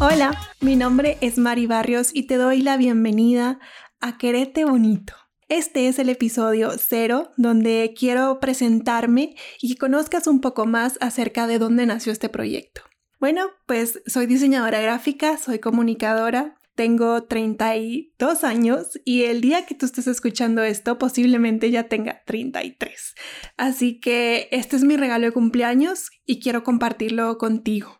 Hola, mi nombre es Mari Barrios y te doy la bienvenida a Querete Bonito. Este es el episodio cero donde quiero presentarme y que conozcas un poco más acerca de dónde nació este proyecto. Bueno, pues soy diseñadora gráfica, soy comunicadora, tengo 32 años y el día que tú estés escuchando esto posiblemente ya tenga 33. Así que este es mi regalo de cumpleaños y quiero compartirlo contigo.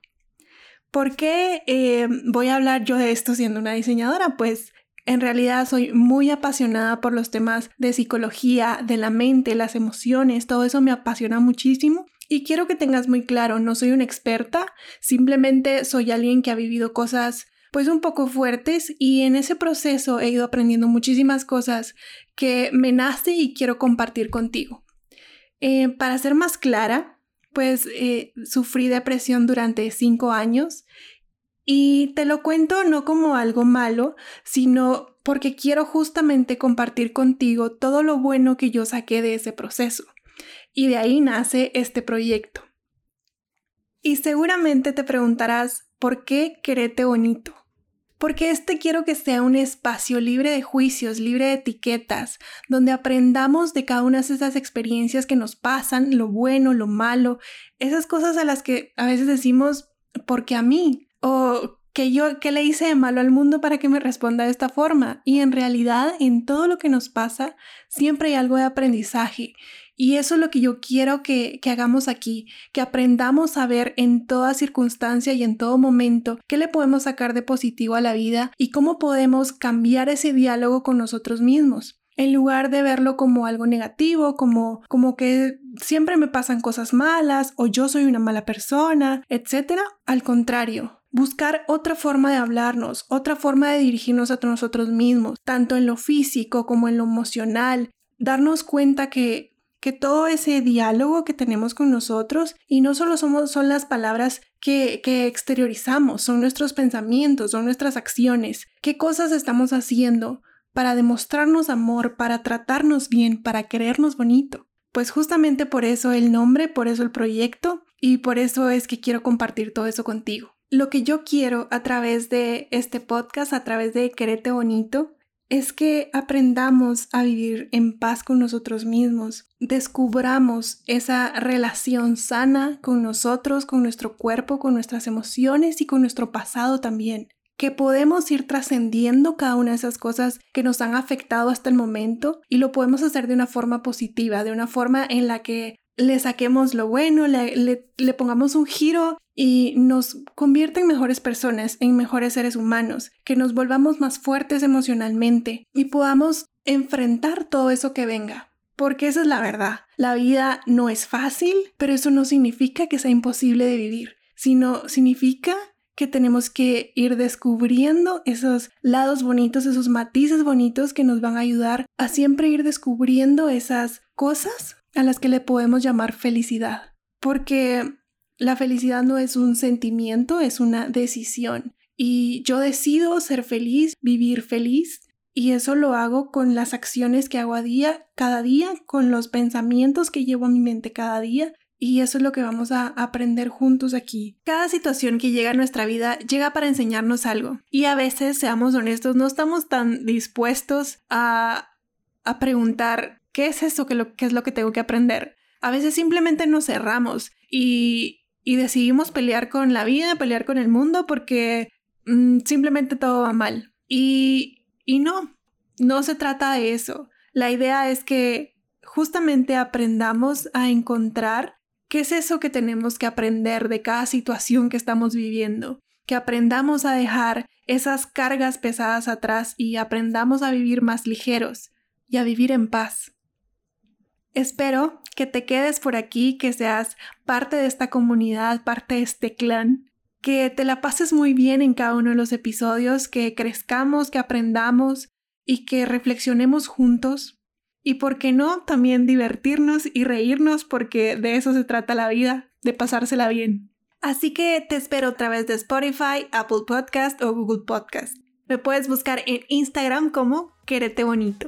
¿Por qué eh, voy a hablar yo de esto siendo una diseñadora? Pues en realidad soy muy apasionada por los temas de psicología, de la mente, las emociones, todo eso me apasiona muchísimo. Y quiero que tengas muy claro, no soy una experta, simplemente soy alguien que ha vivido cosas pues un poco fuertes y en ese proceso he ido aprendiendo muchísimas cosas que me nace y quiero compartir contigo. Eh, para ser más clara, pues eh, sufrí depresión durante cinco años y te lo cuento no como algo malo, sino porque quiero justamente compartir contigo todo lo bueno que yo saqué de ese proceso. Y de ahí nace este proyecto. Y seguramente te preguntarás, ¿por qué querete bonito? Porque este quiero que sea un espacio libre de juicios, libre de etiquetas, donde aprendamos de cada una de esas experiencias que nos pasan, lo bueno, lo malo, esas cosas a las que a veces decimos, porque a mí, o que yo, ¿qué le hice de malo al mundo para que me responda de esta forma? Y en realidad, en todo lo que nos pasa, siempre hay algo de aprendizaje. Y eso es lo que yo quiero que, hagamos aquí, que aprendamos a ver en toda circunstancia y en todo momento qué le podemos sacar de positivo a la vida y cómo podemos cambiar ese diálogo con nosotros mismos en lugar de verlo como algo negativo, como, como que siempre me pasan cosas malas o yo soy una mala persona, etc. Al contrario, buscar otra forma de hablarnos, otra forma de dirigirnos a nosotros mismos, tanto en lo físico como en lo emocional, darnos cuenta que que todo ese diálogo que tenemos con nosotros y no solo somos, son las palabras que, que exteriorizamos, son nuestros pensamientos, son nuestras acciones, qué cosas estamos haciendo para demostrarnos amor, para tratarnos bien, para querernos bonito. Pues justamente por eso el nombre, por eso el proyecto y por eso es que quiero compartir todo eso contigo. Lo que yo quiero a través de este podcast, a través de Querete Bonito, es que aprendamos a vivir en paz con nosotros mismos, descubramos esa relación sana con nosotros, con nuestro cuerpo, con nuestras emociones y con nuestro pasado también, que podemos ir trascendiendo cada una de esas cosas que nos han afectado hasta el momento y lo podemos hacer de una forma positiva, de una forma en la que le saquemos lo bueno, le, le, pongamos un giro y nos convierte en mejores personas, en mejores seres humanos, que nos volvamos más fuertes emocionalmente y podamos enfrentar todo eso que venga. Porque esa es la verdad. La vida no es fácil, pero eso no significa que sea imposible de vivir, sino significa que tenemos que ir descubriendo esos lados bonitos, esos matices bonitos que nos van a ayudar a siempre ir descubriendo esas cosas a las que le podemos llamar felicidad, porque la felicidad no es un sentimiento, es una decisión. Y yo decido ser feliz, vivir feliz, y eso lo hago con las acciones que hago a día, cada día, con los pensamientos que llevo a mi mente cada día. Y eso es lo que vamos a aprender juntos aquí. Cada situación que llega a nuestra vida llega para enseñarnos algo. Y a veces, seamos honestos, no estamos tan dispuestos a, a preguntar ¿qué es eso lo, es lo que tengo que aprender? A veces simplemente nos cerramos y, decidimos pelear con la vida, pelear con el mundo porque mm, simplemente todo va mal. Y, y no, no se trata de eso. La idea es que justamente aprendamos a encontrar qué es eso que tenemos que aprender de cada situación que estamos viviendo, que aprendamos a dejar esas cargas pesadas atrás y aprendamos a vivir más ligeros y a vivir en paz. Espero que te quedes por aquí, que seas parte de esta comunidad, parte de este clan, que te la pases muy bien en cada uno de los episodios, que crezcamos, que aprendamos y que reflexionemos juntos. Y por qué no, también divertirnos y reírnos porque de eso se trata la vida, de pasársela bien. Así que te espero a través de Spotify, Apple Podcast o Google Podcast. Me puedes buscar en Instagram como Querete Bonito.